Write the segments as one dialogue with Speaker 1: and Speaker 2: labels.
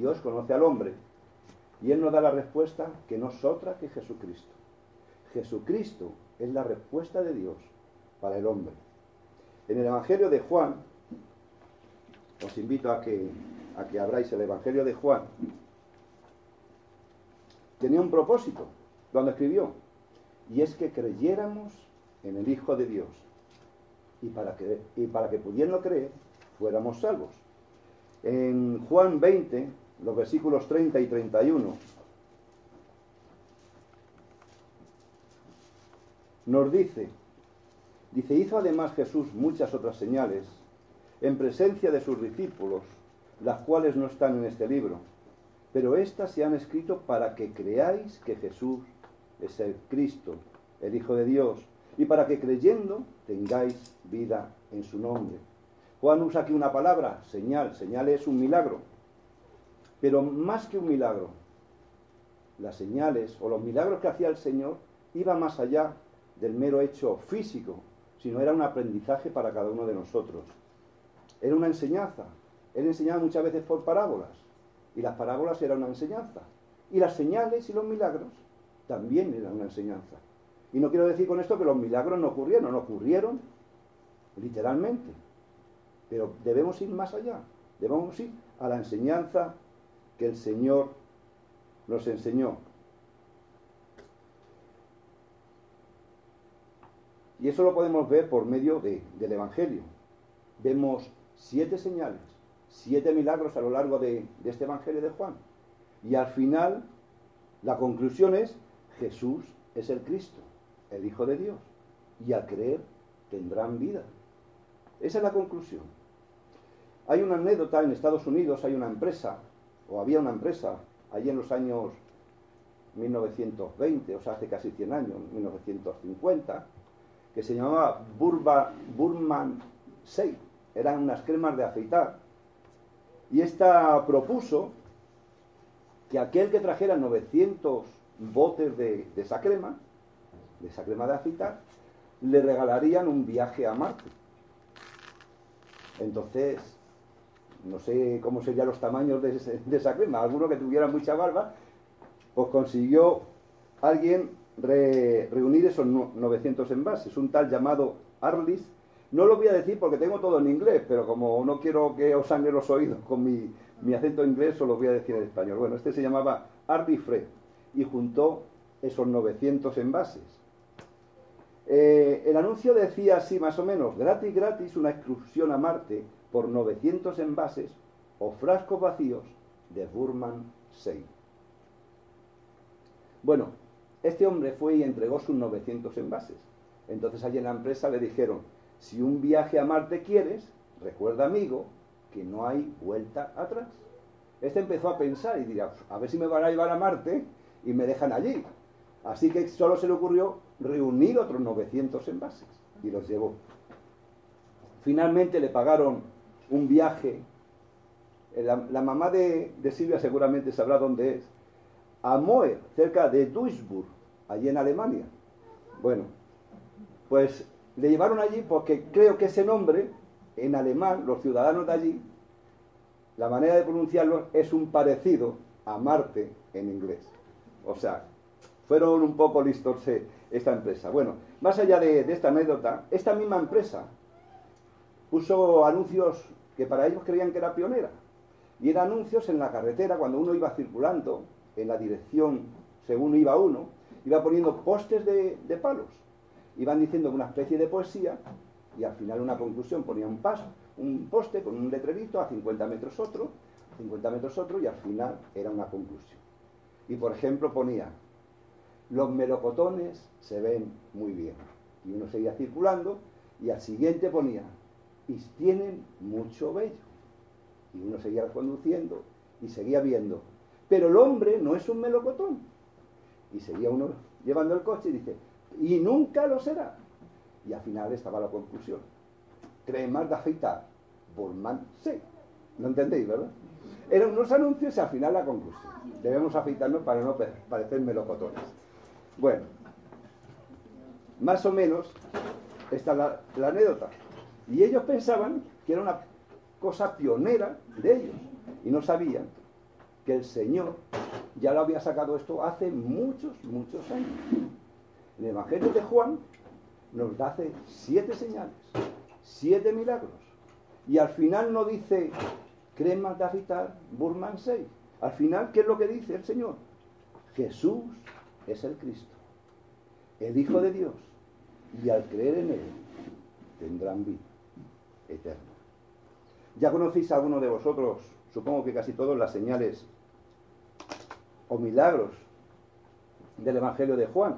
Speaker 1: Dios conoce al hombre y Él nos da la respuesta que no es otra que Jesucristo. Jesucristo es la respuesta de Dios para el hombre. En el Evangelio de Juan, os invito a que, a que abráis el Evangelio de Juan, tenía un propósito cuando escribió, y es que creyéramos en el Hijo de Dios, y para que, y para que pudiendo creer, fuéramos salvos. En Juan 20, los versículos 30 y 31, nos dice, dice, hizo además Jesús muchas otras señales en presencia de sus discípulos, las cuales no están en este libro, pero éstas se han escrito para que creáis que Jesús es el Cristo, el Hijo de Dios, y para que creyendo tengáis vida en su nombre. Juan usa aquí una palabra, señal. Señal es un milagro. Pero más que un milagro, las señales o los milagros que hacía el Señor iban más allá del mero hecho físico, sino era un aprendizaje para cada uno de nosotros. Era una enseñanza. Él enseñaba muchas veces por parábolas, y las parábolas eran una enseñanza. Y las señales y los milagros también eran una enseñanza. Y no quiero decir con esto que los milagros no ocurrieron, no ocurrieron literalmente. Pero debemos ir más allá, debemos ir a la enseñanza que el Señor nos enseñó. Y eso lo podemos ver por medio del Evangelio. Vemos siete señales, siete milagros a lo largo de, de este Evangelio de Juan. Y al final, la conclusión es, Jesús es el Cristo, el Hijo de Dios. Y al creer tendrán vida. Esa es la conclusión. Hay una anécdota en Estados Unidos, hay una empresa o había una empresa allí en los años 1920, o sea, hace casi 100 años, 1950, que se llamaba Burman 6. Eran unas cremas de afeitar. Y esta propuso que aquel que trajera 900 botes de, de esa crema, de esa crema de afeitar, le regalarían un viaje a Marte. Entonces, no sé cómo serían los tamaños de, esa crema, alguno que tuviera mucha barba, pues consiguió alguien reunir esos 900 envases, un tal llamado Arlis, no lo voy a decir porque tengo todo en inglés, pero como no quiero que os sangre los oídos con mi, mi acento inglés, os lo voy a decir en español. Bueno, este se llamaba Arlis Fred y juntó esos 900 envases. Eh, el anuncio decía así más o menos, gratis, gratis, una excursión a Marte por 900 envases o frascos vacíos de Burman 6. Bueno, este hombre fue y entregó sus 900 envases. Entonces allí en la empresa le dijeron, si un viaje a Marte quieres, recuerda amigo que no hay vuelta atrás. Este empezó a pensar y dirá, a ver si me van a llevar a Marte y me dejan allí. Así que solo se le ocurrió reunir otros 900 envases y los llevó. Finalmente le pagaron un viaje. Eh, la, mamá de, Silvia seguramente sabrá dónde es. A Moer, cerca de Duisburg, allí en Alemania. Bueno, pues le llevaron allí porque creo que ese nombre, en alemán, los ciudadanos de allí, la manera de pronunciarlo es un parecido a Marte en inglés. O sea, fueron un poco listos eh, esta empresa. Bueno, más allá de, de esta anécdota, esta misma empresa puso anuncios que para ellos creían que era pionera. Y eran anuncios en la carretera, cuando uno iba circulando en la dirección según iba uno, iba poniendo postes de, palos. Iban diciendo una especie de poesía y al final una conclusión ponía un paso, un poste con un letrerito a 50 metros otro, 50 metros otro y al final era una conclusión. Y por ejemplo ponía, los melocotones se ven muy bien. Y uno seguía circulando y al siguiente ponía, y tienen mucho vello. Y uno seguía conduciendo y seguía viendo. Pero el hombre no es un melocotón. Y seguía uno llevando el coche y dice, y nunca lo será. Y al final estaba la conclusión. Cremas de afeitar, Bullman, sí. ¿No entendéis, verdad? Eran unos anuncios y al final la conclusión. Debemos afeitarnos para no parecer melocotones. Bueno, más o menos esta es la, la anécdota. Y ellos pensaban que era una cosa pionera de ellos. Y no sabían que el Señor ya lo había sacado esto hace muchos, muchos años. El Evangelio de Juan nos da hace siete señales, siete milagros. Y al final no dice cremas de afitar, Burman 6. Al final, ¿qué es lo que dice el Señor? Jesús es el Cristo, el Hijo de Dios. Y al creer en Él, tendrán vida eterna. Ya conocéis a alguno de vosotros, supongo que casi todos, las señales o milagros del Evangelio de Juan.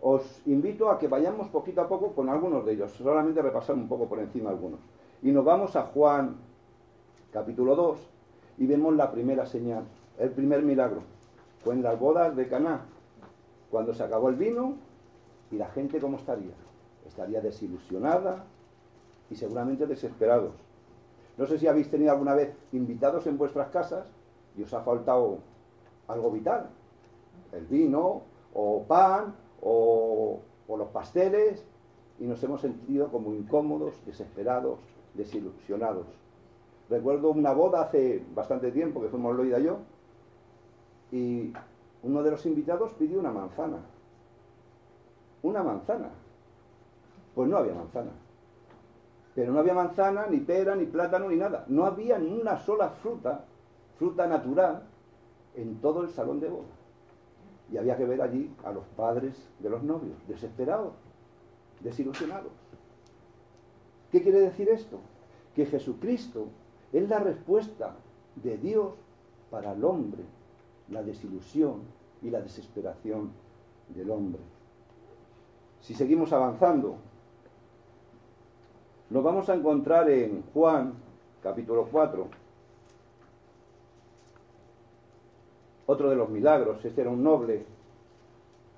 Speaker 1: Os invito a que vayamos poquito a poco con algunos de ellos, solamente repasar un poco por encima algunos. Y nos vamos a Juan capítulo 2 y vemos la primera señal, el primer milagro. Fue en las bodas de Caná, cuando se acabó el vino y la gente cómo estaría? Estaría desilusionada y seguramente desesperados. No sé si habéis tenido alguna vez invitados en vuestras casas y os ha faltado algo vital. El vino, o pan, o, los pasteles, y nos hemos sentido como incómodos, desesperados, desilusionados. Recuerdo una boda hace bastante tiempo que fuimos Loida y yo, y uno de los invitados pidió una manzana. Una manzana. Pues no había manzana. Pero no había manzana, ni pera, ni plátano, ni nada. No había ni una sola fruta, fruta natural, en todo el salón de boda. Y había que ver allí a los padres de los novios, desesperados, desilusionados. ¿Qué quiere decir esto? Que Jesucristo es la respuesta de Dios para el hombre, la desilusión y la desesperación del hombre. Si seguimos avanzando, nos vamos a encontrar en Juan capítulo 4, Otro de los milagros, este era un noble,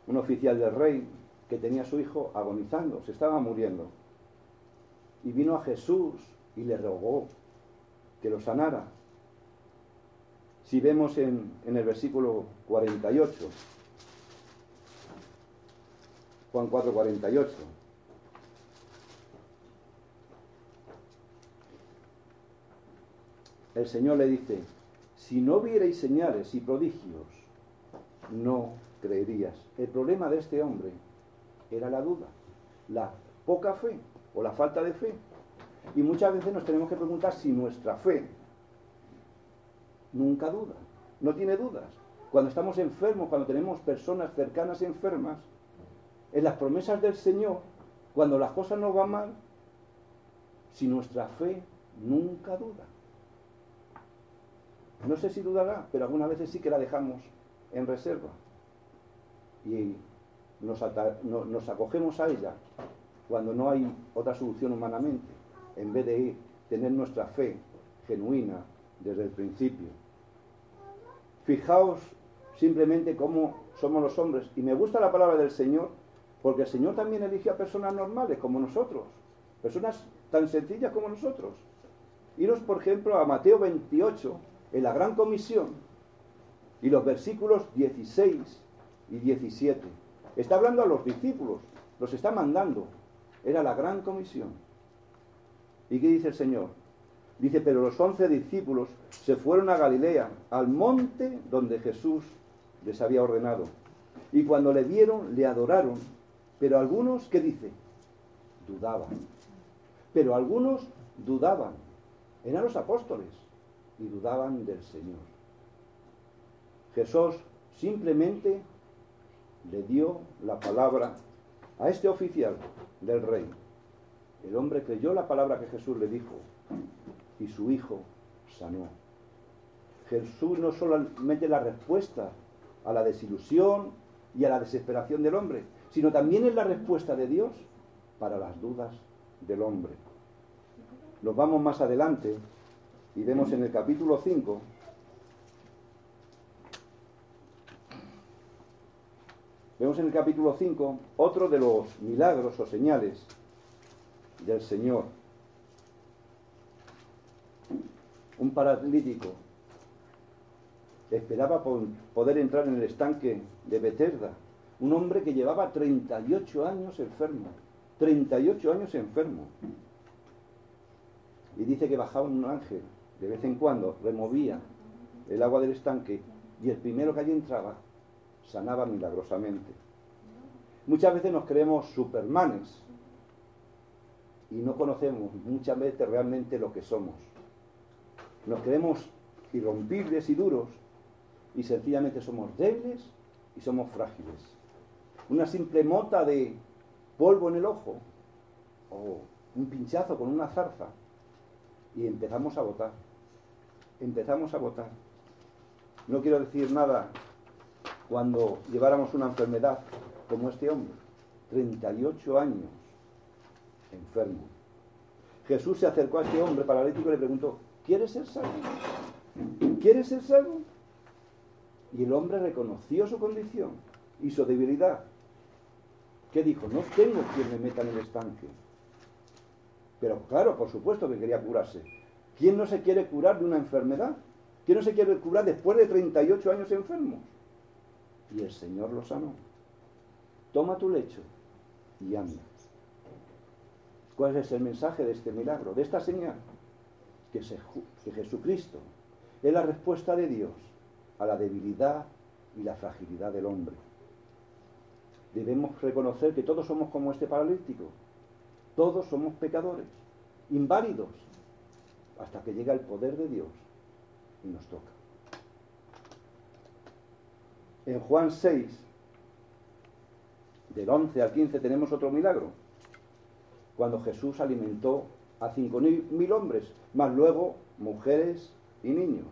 Speaker 1: un oficial del rey, que tenía a su hijo agonizando, se estaba muriendo. Y vino a Jesús y le rogó que lo sanara. Si vemos en, en el versículo 48, Juan 4, 48, el Señor le dice, si no vierais señales y prodigios, no creerías. El problema de este hombre era la duda, la poca fe o la falta de fe. Y muchas veces nos tenemos que preguntar si nuestra fe nunca duda, no tiene dudas. Cuando estamos enfermos, cuando tenemos personas cercanas enfermas, en las promesas del Señor, cuando las cosas no van mal, si nuestra fe nunca duda. No sé si dudará, pero algunas veces sí que la dejamos en reserva. Y nos, acogemos a ella cuando no hay otra solución humanamente, en vez de tener nuestra fe genuina desde el principio. Fijaos simplemente cómo somos los hombres. Y me gusta la palabra del Señor, porque el Señor también elige a personas normales como nosotros, personas tan sencillas como nosotros. Iros, por ejemplo, a Mateo 28, en la gran comisión y los versículos 16 y 17. Está hablando a los discípulos, los está mandando. Era la gran comisión. ¿Y qué dice el Señor? Dice, pero los once discípulos se fueron a Galilea, al monte donde Jesús les había ordenado. Y cuando le vieron, le adoraron. Pero algunos, ¿qué dice? Dudaban. Pero algunos dudaban. Eran los apóstoles y dudaban del Señor. Jesús simplemente le dio la palabra a este oficial del rey. El hombre creyó la palabra que Jesús le dijo y su hijo sanó. Jesús no solamente la respuesta a la desilusión y a la desesperación del hombre, sino también es la respuesta de Dios para las dudas del hombre. Nos vamos más adelante y vemos en el capítulo 5, vemos en el capítulo 5 otro de los milagros o señales del Señor. Un paralítico esperaba poder entrar en el estanque de Beterda, un hombre que llevaba 38 años enfermo, 38 años enfermo. Y dice que bajaba un ángel de vez en cuando, removía el agua del estanque y el primero que allí entraba sanaba milagrosamente. Muchas veces nos creemos supermanes y no conocemos muchas veces realmente lo que somos. Nos creemos irrompibles y duros y sencillamente somos débiles y somos frágiles. Una simple mota de polvo en el ojo o un pinchazo con una zarza y empezamos a votar. Empezamos a votar. No quiero decir nada cuando lleváramos una enfermedad como este hombre, 38 años enfermo. Jesús se acercó a este hombre paralítico y le preguntó, ¿quieres ser salvo? ¿Quieres ser salvo? Y el hombre reconoció su condición y su debilidad. ¿Qué dijo? No tengo quien me meta en el estanque. Pero claro, por supuesto que quería curarse. ¿Quién no se quiere curar de una enfermedad? ¿Quién no se quiere curar después de 38 años enfermo? Y el Señor lo sanó. Toma tu lecho y anda. ¿Cuál es el mensaje de este milagro, de esta señal? Que, que Jesucristo es la respuesta de Dios a la debilidad y la fragilidad del hombre. Debemos reconocer que todos somos como este paralítico. Todos somos pecadores, inválidos, hasta que llega el poder de Dios y nos toca. En Juan 6, del 11 al 15, tenemos otro milagro. Cuando Jesús alimentó a cinco mil hombres, más luego mujeres y niños.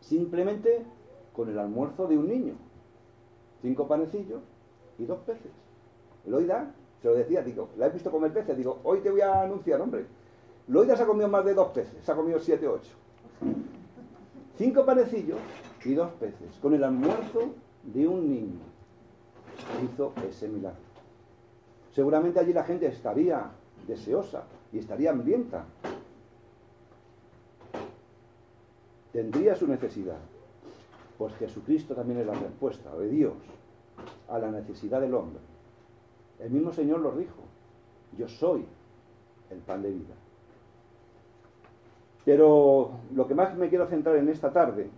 Speaker 1: Simplemente con el almuerzo de un niño. Cinco panecillos y dos peces. Loida se lo decía, digo, la he visto comer peces, digo, hoy te voy a anunciar, hombre. Loida se ha comido más de dos peces, se ha comido siete o ocho. Cinco panecillos y dos peces, con el almuerzo de un niño. Hizo ese milagro. Seguramente allí la gente estaría deseosa y estaría hambrienta tendría su necesidad. Pues Jesucristo también es la respuesta de Dios a la necesidad del hombre. El mismo Señor lo dijo, yo soy el pan de vida. Pero lo que más me quiero centrar en esta tarde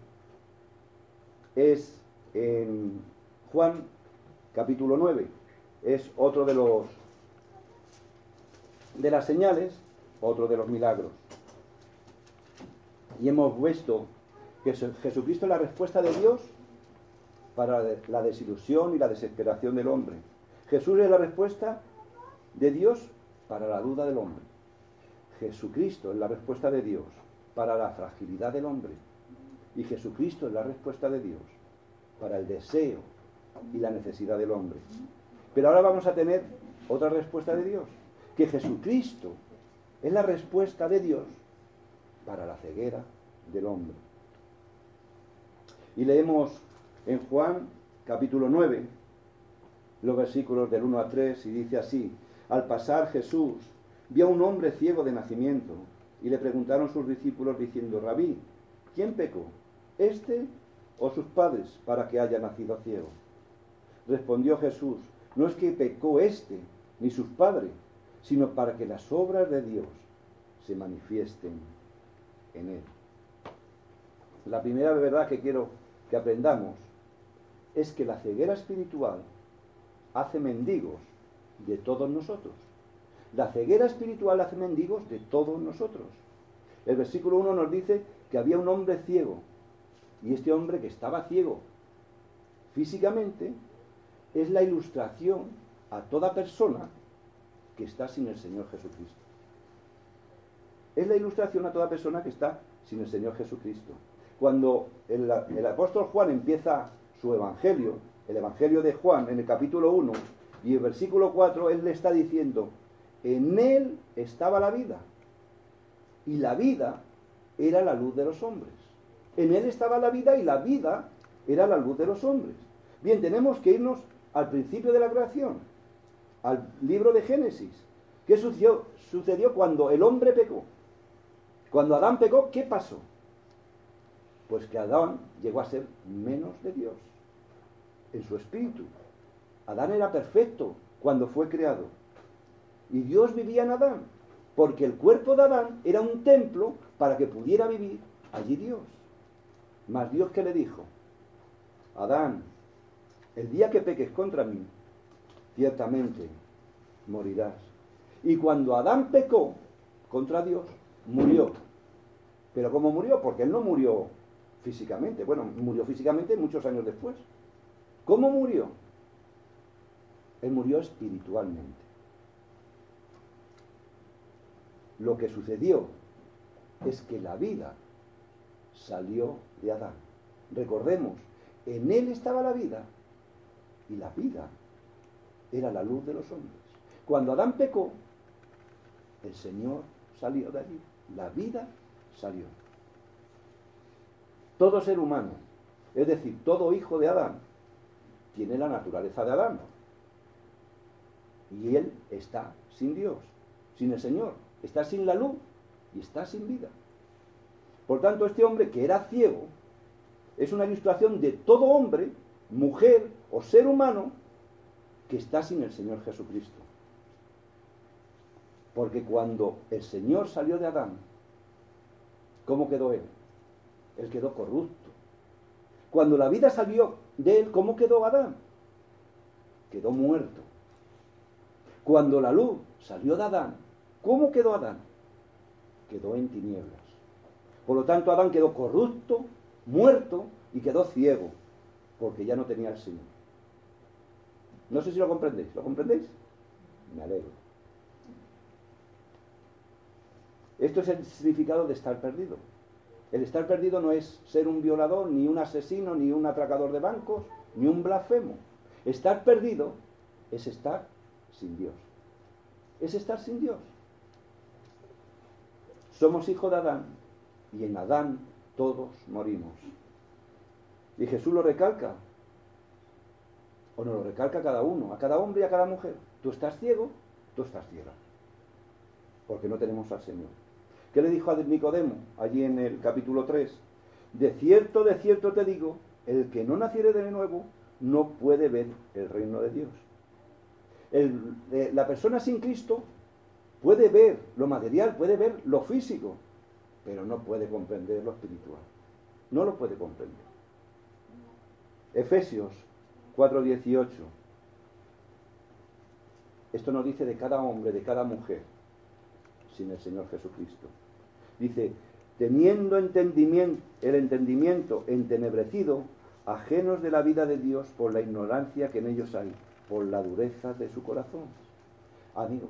Speaker 1: es en Juan capítulo 9. Es otro de los de las señales, otro de los milagros y hemos visto que Jesucristo es la respuesta de Dios para la desilusión y la desesperación del hombre. Jesús es la respuesta de Dios para la duda del hombre. Jesucristo es la respuesta de Dios para la fragilidad del hombre. Y Jesucristo es la respuesta de Dios para el deseo y la necesidad del hombre. Pero ahora vamos a tener otra respuesta de Dios, que Jesucristo es la respuesta de Dios para la ceguera del hombre. Y leemos en Juan capítulo 9 los versículos del 1 a 3 y dice así, al pasar Jesús vio a un hombre ciego de nacimiento y le preguntaron sus discípulos diciendo, Rabí, ¿quién pecó? ¿Este o sus padres para que haya nacido ciego? Respondió Jesús, no es que pecó este ni sus padres, sino para que las obras de Dios se manifiesten en él. La primera verdad que quiero que aprendamos es que la ceguera espiritual hace mendigos de todos nosotros. La ceguera espiritual hace mendigos de todos nosotros. El versículo 1 nos dice que había un hombre ciego y este hombre que estaba ciego físicamente es la ilustración a toda persona que está sin el Señor Jesucristo es la ilustración a toda persona que está sin el Señor Jesucristo. Cuando el, apóstol Juan empieza su evangelio, el evangelio de Juan en el capítulo 1 y el versículo 4, él le está diciendo, en él estaba la vida y la vida era la luz de los hombres. En él estaba la vida y la vida era la luz de los hombres. Bien, tenemos que irnos al principio de la creación, al libro de Génesis. ¿Qué sucedió, sucedió cuando el hombre pecó? Cuando Adán pecó, ¿qué pasó? Pues que Adán llegó a ser menos de Dios en su espíritu. Adán era perfecto cuando fue creado. Y Dios vivía en Adán, porque el cuerpo de Adán era un templo para que pudiera vivir allí Dios. Mas Dios que le dijo, Adán, el día que peques contra mí, ciertamente morirás. Y cuando Adán pecó contra Dios, murió. Pero ¿cómo murió? Porque él no murió físicamente. Bueno, murió físicamente muchos años después. ¿Cómo murió? Él murió espiritualmente. Lo que sucedió es que la vida salió de Adán. Recordemos, en él estaba la vida y la vida era la luz de los hombres. Cuando Adán pecó, el Señor salió de allí, la vida salió. Todo ser humano, es decir, todo hijo de Adán, tiene la naturaleza de Adán. Y él está sin Dios, sin el Señor, está sin la luz y está sin vida. Por tanto, este hombre que era ciego es una ilustración de todo hombre, mujer o ser humano que está sin el Señor Jesucristo. Porque cuando el Señor salió de Adán, ¿cómo quedó él? Él quedó corrupto. Cuando la vida salió de él, ¿cómo quedó Adán? Quedó muerto. Cuando la luz salió de Adán, ¿cómo quedó Adán? Quedó en tinieblas. Por lo tanto, Adán quedó corrupto, muerto y quedó ciego, porque ya no tenía el Señor. No sé si lo comprendéis. ¿Lo comprendéis? Me alegro. Esto es el significado de estar perdido. El estar perdido no es ser un violador, ni un asesino, ni un atracador de bancos, ni un blasfemo. Estar perdido es estar sin Dios. Es estar sin Dios. Somos hijos de Adán y en Adán todos morimos. Y Jesús lo recalca, o no lo recalca a cada uno, a cada hombre y a cada mujer. Tú estás ciego, tú estás ciega, porque no tenemos al Señor. ¿Qué le dijo a Nicodemo allí en el capítulo 3? De cierto, de cierto te digo, el que no naciere de nuevo no puede ver el reino de Dios. Eh, la persona sin Cristo puede ver lo material, puede ver lo físico, pero no puede comprender lo espiritual. No lo puede comprender. Efesios 4:18. Esto nos dice de cada hombre, de cada mujer, sin el Señor Jesucristo. Dice, teniendo entendimiento, el entendimiento entenebrecido, ajenos de la vida de Dios por la ignorancia que en ellos hay, por la dureza de su corazón. Amigo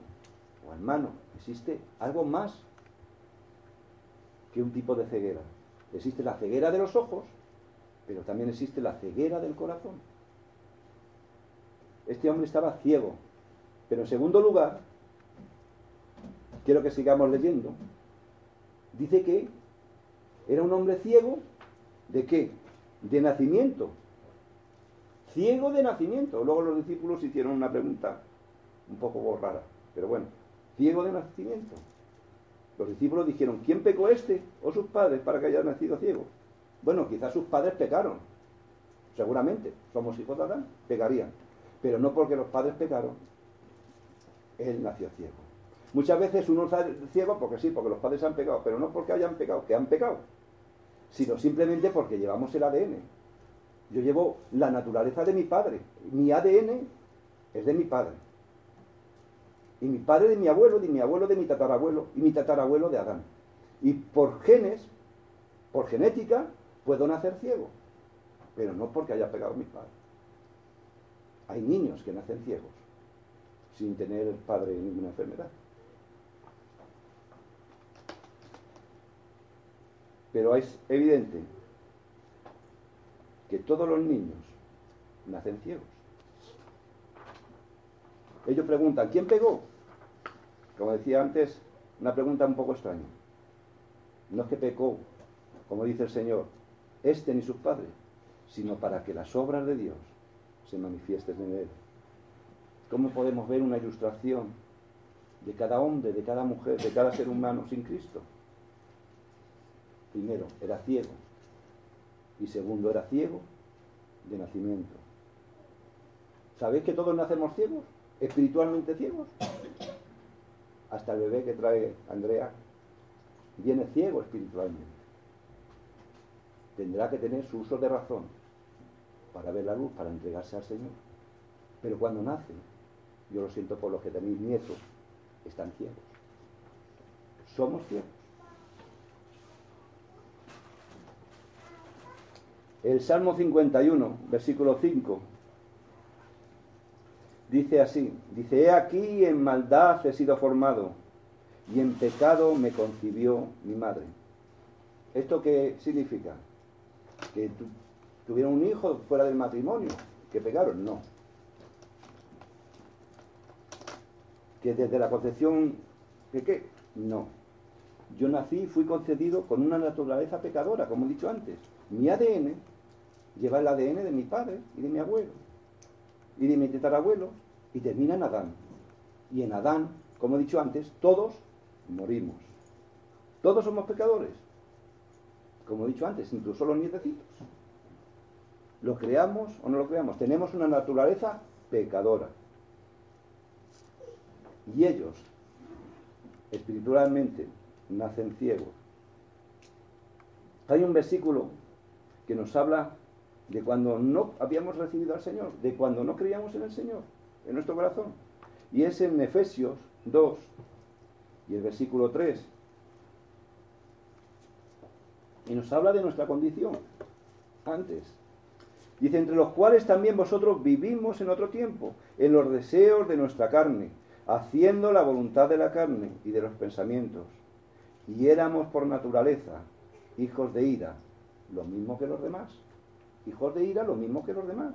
Speaker 1: o hermano, existe algo más que un tipo de ceguera. Existe la ceguera de los ojos, pero también existe la ceguera del corazón. Este hombre estaba ciego. Pero en segundo lugar, quiero que sigamos leyendo, dice que era un hombre ciego de qué? De nacimiento. Ciego de nacimiento. Luego los discípulos hicieron una pregunta un poco rara, pero bueno, ciego de nacimiento. Los discípulos dijeron, ¿quién pecó este o sus padres para que haya nacido ciego? Bueno, quizás sus padres pecaron. Seguramente, somos hijos de Adán, pecarían. Pero no porque los padres pecaron, él nació ciego. Muchas veces uno está ciego porque sí, porque los padres han pecado, pero no porque hayan pecado, que han pecado, sino simplemente porque llevamos el ADN. Yo llevo la naturaleza de mi padre. Mi ADN es de mi padre. Y mi padre de mi abuelo, de mi abuelo de mi tatarabuelo, y mi tatarabuelo de Adán. Y por genes, por genética, puedo nacer ciego. Pero no porque haya pegado a mi padre. Hay niños que nacen ciegos, sin tener el padre ninguna enfermedad. Pero es evidente que todos los niños nacen ciegos. Ellos preguntan, ¿quién pegó? Como decía antes, una pregunta un poco extraña. No es que pecó, como dice el Señor, este ni sus padres, sino para que las obras de Dios se manifiesten en él. ¿Cómo podemos ver una ilustración de cada hombre, de cada mujer, de cada ser humano sin Cristo? Primero, era ciego. Y segundo, era ciego de nacimiento. ¿Sabéis que todos nacemos ciegos? Espiritualmente ciegos. Hasta el bebé que trae Andrea viene ciego espiritualmente. Tendrá que tener su uso de razón para ver la luz, para entregarse al Señor. Pero cuando nace, yo lo siento por los que tenéis nietos, están ciegos. Somos ciegos. El Salmo 51, versículo 5, dice así, dice, he aquí en maldad he sido formado y en pecado me concibió mi madre. ¿Esto qué significa? Que tuvieron un hijo fuera del matrimonio, que pegaron, no. Que desde la concepción, ¿de qué? No. Yo nací y fui concedido con una naturaleza pecadora, como he dicho antes. Mi ADN lleva el ADN de mi padre y de mi abuelo y de mi tetarabuelo y termina en Adán. Y en Adán, como he dicho antes, todos morimos. Todos somos pecadores. Como he dicho antes, incluso los nietecitos. Lo creamos o no lo creamos. Tenemos una naturaleza pecadora. Y ellos, espiritualmente, nacen ciegos. Hay un versículo que nos habla de cuando no habíamos recibido al Señor, de cuando no creíamos en el Señor, en nuestro corazón. Y es en Efesios 2 y el versículo 3. Y nos habla de nuestra condición antes. Dice, entre los cuales también vosotros vivimos en otro tiempo, en los deseos de nuestra carne, haciendo la voluntad de la carne y de los pensamientos. Y éramos por naturaleza hijos de ira, lo mismo que los demás hijos de ira, lo mismo que los demás.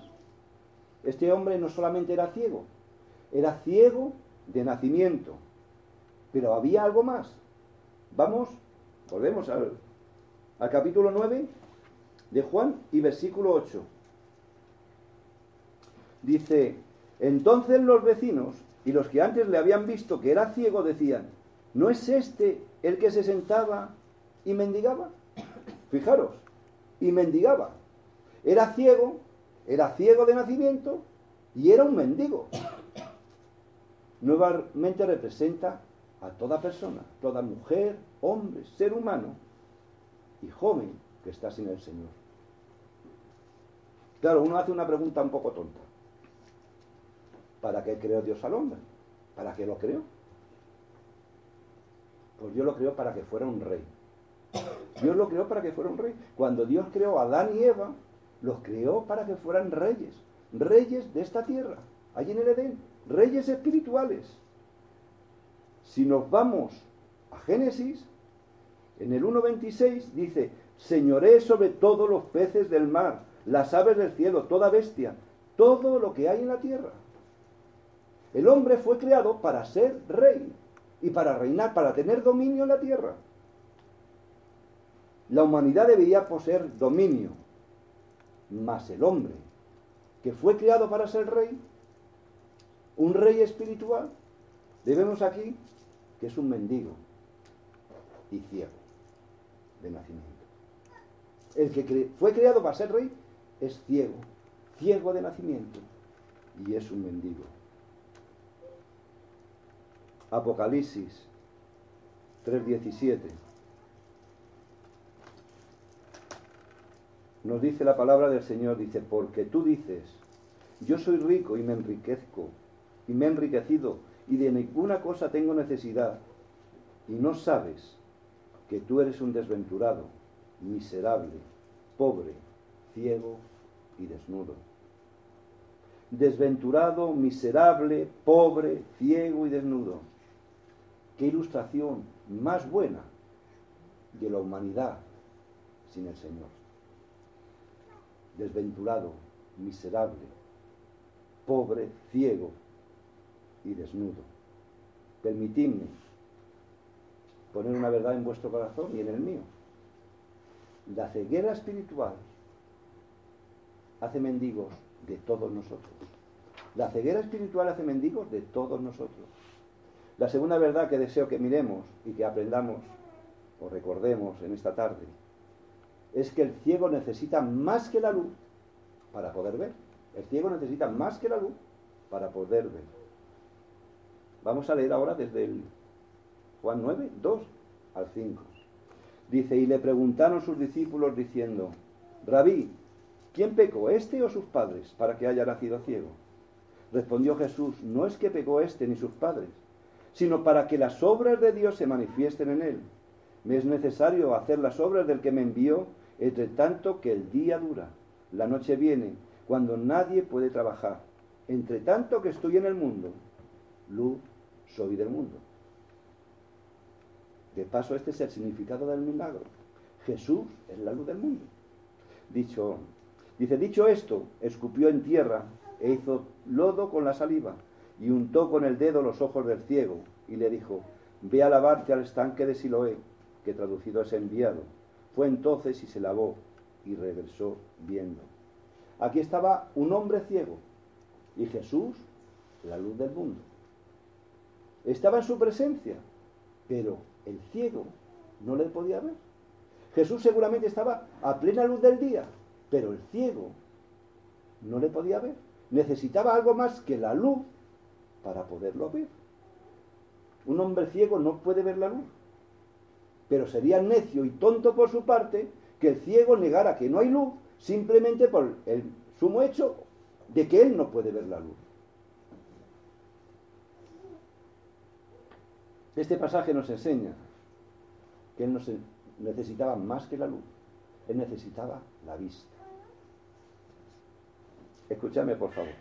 Speaker 1: Este hombre no solamente era ciego, era ciego de nacimiento, pero había algo más. Vamos, volvemos al, al capítulo 9 de Juan y versículo 8. Dice, entonces los vecinos y los que antes le habían visto que era ciego decían, ¿no es este el que se sentaba y mendigaba? Fijaros, y mendigaba. Era ciego, era ciego de nacimiento y era un mendigo. Nuevamente representa a toda persona, toda mujer, hombre, ser humano y joven que está sin el Señor. Claro, uno hace una pregunta un poco tonta. ¿Para qué creó Dios al hombre? ¿Para qué lo creó? Pues Dios lo creó para que fuera un rey. Dios lo creó para que fuera un rey. Cuando Dios creó a Adán y Eva, los creó para que fueran reyes, reyes de esta tierra, allí en el Edén, reyes espirituales. Si nos vamos a Génesis, en el 1.26 dice, señoré sobre todos los peces del mar, las aves del cielo, toda bestia, todo lo que hay en la tierra. El hombre fue creado para ser rey y para reinar, para tener dominio en la tierra. La humanidad debería poseer dominio, más el hombre, que fue creado para ser rey, un rey espiritual, debemos aquí que es un mendigo y ciego de nacimiento. El que fue creado para ser rey es ciego, ciego de nacimiento y es un mendigo. Apocalipsis 3:17 nos dice la palabra del Señor, dice, porque tú dices, yo soy rico y me enriquezco, y me he enriquecido, y de ninguna cosa tengo necesidad, y no sabes que tú eres un desventurado, miserable, pobre, ciego y desnudo. Desventurado, miserable, pobre, ciego y desnudo. Qué ilustración más buena de la humanidad sin el Señor desventurado, miserable, pobre, ciego y desnudo. Permitidme poner una verdad en vuestro corazón y en el mío. La ceguera espiritual hace mendigos de todos nosotros. La ceguera espiritual hace mendigos de todos nosotros. La segunda verdad que deseo que miremos y que aprendamos o recordemos en esta tarde es que el ciego necesita más que la luz para poder ver. El ciego necesita más que la luz para poder ver. Vamos a leer ahora desde el Juan 9, 2 al 5. Dice, y le preguntaron sus discípulos diciendo, Rabí, ¿quién pecó, este o sus padres, para que haya nacido ciego? Respondió Jesús, no es que pecó este ni sus padres, sino para que las obras de Dios se manifiesten en él. Me es necesario hacer las obras del que me envió, entre tanto que el día dura. La noche viene, cuando nadie puede trabajar. Entre tanto que estoy en el mundo, luz soy del mundo. De paso, este es el significado del milagro. Jesús es la luz del mundo. Dicho, dice, dicho esto, escupió en tierra e hizo lodo con la saliva y untó con el dedo los ojos del ciego y le dijo, ve a lavarte al estanque de Siloé, que traducido es enviado. Fue entonces y se lavó y regresó viendo. Aquí estaba un hombre ciego y Jesús, la luz del mundo. Estaba en su presencia, pero el ciego no le podía ver. Jesús seguramente estaba a plena luz del día, pero el ciego no le podía ver. Necesitaba algo más que la luz para poderlo ver. Un hombre ciego no puede ver la luz, pero sería necio y tonto por su parte que el ciego negara que no hay luz simplemente por el sumo hecho de que él no puede ver la luz. Este pasaje nos enseña que él no necesitaba más que la luz, él necesitaba la vista. Escúchame, por favor.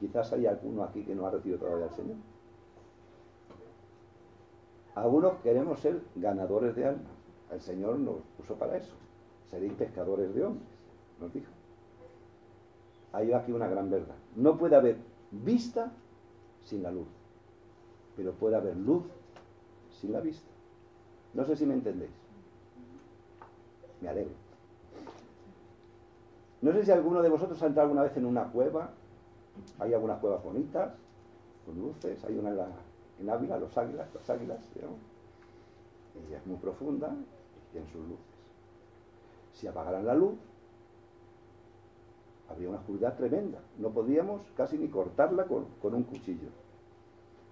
Speaker 1: Quizás hay alguno aquí que no ha recibido todavía al Señor. Algunos queremos ser ganadores de almas. El Señor nos puso para eso. Seréis pescadores de hombres, nos dijo. Hay aquí una gran verdad. No puede haber vista sin la luz pero puede haber luz sin la vista. No sé si me entendéis. Me alegro. No sé si alguno de vosotros ha entrado alguna vez en una cueva. Hay algunas cuevas bonitas, con luces. Hay una en, Ávila, los águilas, las águilas, Ella es muy profunda y tiene sus luces. Si apagaran la luz, habría una oscuridad tremenda. No podríamos casi ni cortarla con un cuchillo.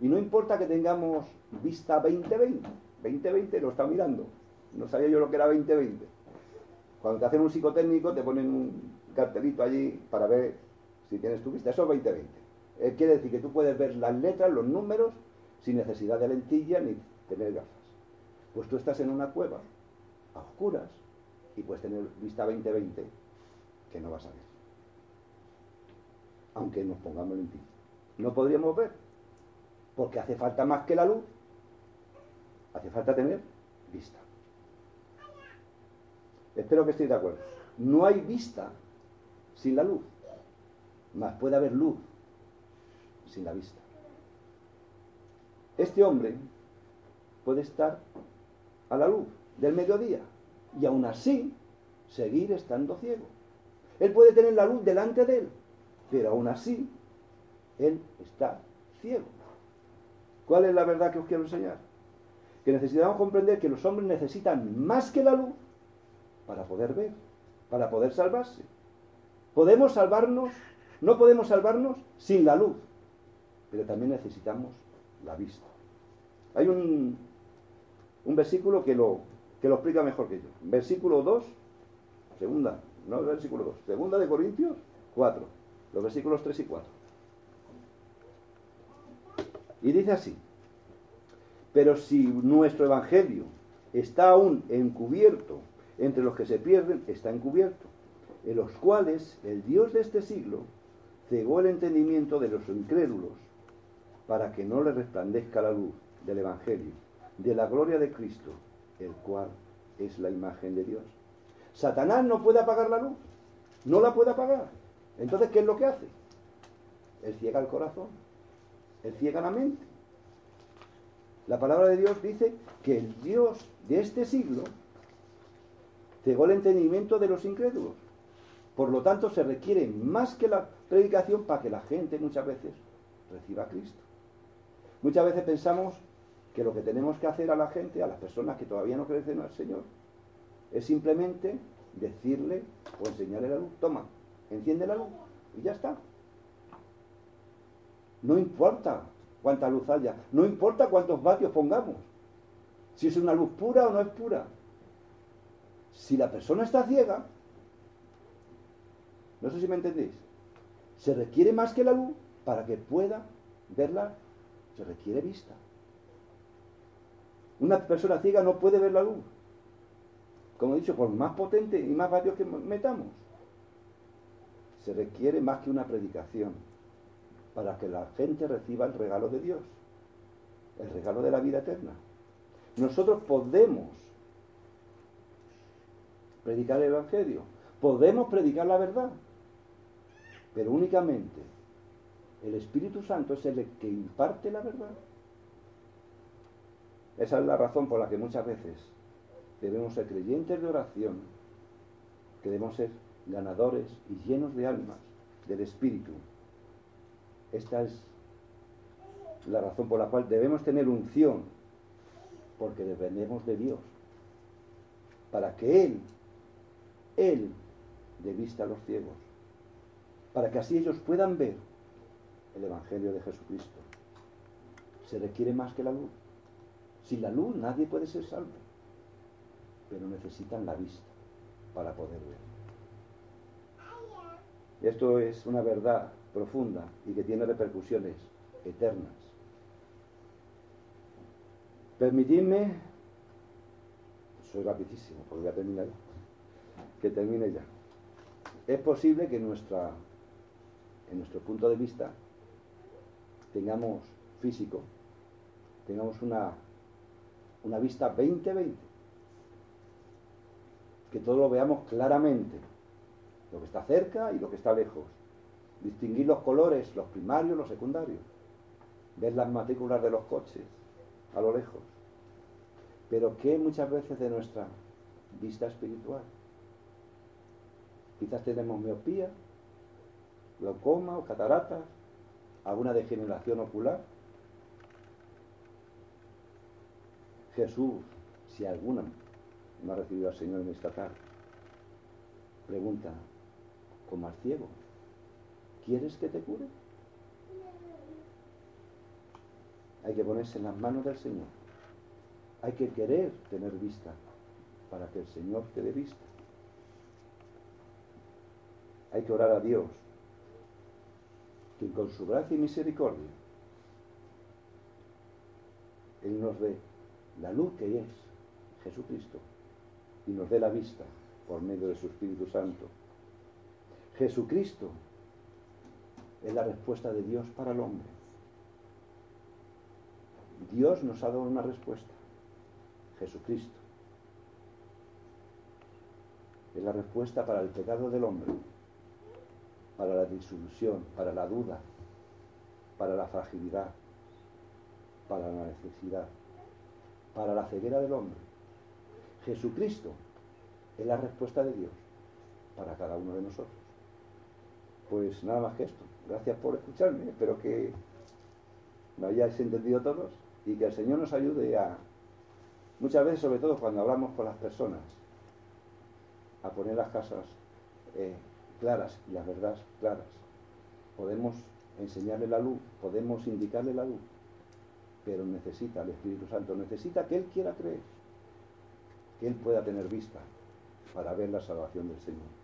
Speaker 1: Y no importa que tengamos vista 2020, 2020 lo está mirando. No sabía yo lo que era 2020. Cuando te hacen un psicotécnico te ponen un cartelito allí para ver si tienes tu vista. Eso es 2020. Eh, quiere decir que tú puedes ver las letras, los números, sin necesidad de lentilla ni tener gafas. Pues tú estás en una cueva, a oscuras, y puedes tener vista 2020, que no vas a ver. Aunque nos pongamos lentillas. No podríamos ver, porque hace falta más que la luz, hace falta tener vista. Espero que estéis de acuerdo. No hay vista sin la luz, más puede haber luz sin la vista. Este hombre puede estar a la luz del mediodía y aún así seguir estando ciego. Él puede tener la luz delante de él, pero aún así él está ciego. ¿Cuál es la verdad que os quiero enseñar? Que necesitamos comprender que los hombres necesitan más que la luz para poder ver, para poder salvarse. Podemos salvarnos, no podemos salvarnos sin la luz, pero también necesitamos la vista. Hay un, un versículo que lo, que lo explica mejor que yo. Versículo 2, segunda, no versículo 2, segunda de Corintios 4, los versículos 3 y 4. Y dice así, pero si nuestro Evangelio está aún encubierto entre los que se pierden, está encubierto, en los cuales el Dios de este siglo cegó el entendimiento de los incrédulos para que no le resplandezca la luz del Evangelio, de la gloria de Cristo, el cual es la imagen de Dios. Satanás no puede apagar la luz, no la puede apagar. Entonces, ¿qué es lo que hace? Él ciega el corazón él ciega la mente. La palabra de Dios dice que el Dios de este siglo cegó el entendimiento de los incrédulos Por lo tanto, se requiere más que la predicación para que la gente muchas veces reciba a Cristo. Muchas veces pensamos que lo que tenemos que hacer a la gente, a las personas que todavía no crecen al Señor, es simplemente decirle o enseñarle la luz. Toma, enciende la luz y ya está. No importa cuánta luz haya, no importa cuántos vatios pongamos, si es una luz pura o no es pura. Si la persona está ciega, no sé si me entendéis, se requiere más que la luz para que pueda verla, se requiere vista. Una persona ciega no puede ver la luz. Como he dicho, por más potente y más vatios que metamos, se requiere más que una predicación para que la gente reciba el regalo de Dios, el regalo de la vida eterna. Nosotros podemos predicar el Evangelio, podemos predicar la verdad, pero únicamente el Espíritu Santo es el que imparte la verdad. Esa es la razón por la que muchas veces debemos ser creyentes de oración, que debemos ser ganadores y llenos de almas, del Espíritu. Esta es la razón por la cual debemos tener unción, porque dependemos de Dios, para que Él, Él dé vista a los ciegos, para que así ellos puedan ver el Evangelio de Jesucristo. Se requiere más que la luz. Sin la luz nadie puede ser salvo, pero necesitan la vista para poder ver. Esto es una verdad profunda y que tiene repercusiones eternas. Permitidme, soy rapidísimo, porque voy a terminar que termine ya. Es posible que nuestra, en nuestro punto de vista tengamos físico, tengamos una, una vista 20-20, que todo lo veamos claramente, lo que está cerca y lo que está lejos. Distinguir los colores, los primarios, los secundarios. Ver las matrículas de los coches a lo lejos. Pero ¿qué muchas veces de nuestra vista espiritual? Quizás tenemos miopía, glaucoma o cataratas, alguna degeneración ocular. Jesús, si alguna no ha recibido al Señor en esta tarde, pregunta, como al ciego. ¿Quieres que te cure? Hay que ponerse en las manos del Señor. Hay que querer tener vista para que el Señor te dé vista. Hay que orar a Dios, quien con su gracia y misericordia, Él nos dé la luz que es Jesucristo y nos dé la vista por medio de su Espíritu Santo. Jesucristo es la respuesta de Dios para el hombre. Dios nos ha dado una respuesta. Jesucristo. Es la respuesta para el pecado del hombre, para la disolución, para la duda, para la fragilidad, para la necesidad, para la ceguera del hombre. Jesucristo es la respuesta de Dios para cada uno de nosotros. Pues nada más que esto. Gracias por escucharme. Espero que lo hayáis entendido todos y que el Señor nos ayude a, muchas veces, sobre todo cuando hablamos con las personas, a poner las casas eh, claras y las verdades claras. Podemos enseñarle la luz, podemos indicarle la luz, pero necesita el Espíritu Santo, necesita que Él quiera creer, que Él pueda tener vista para ver la salvación del Señor.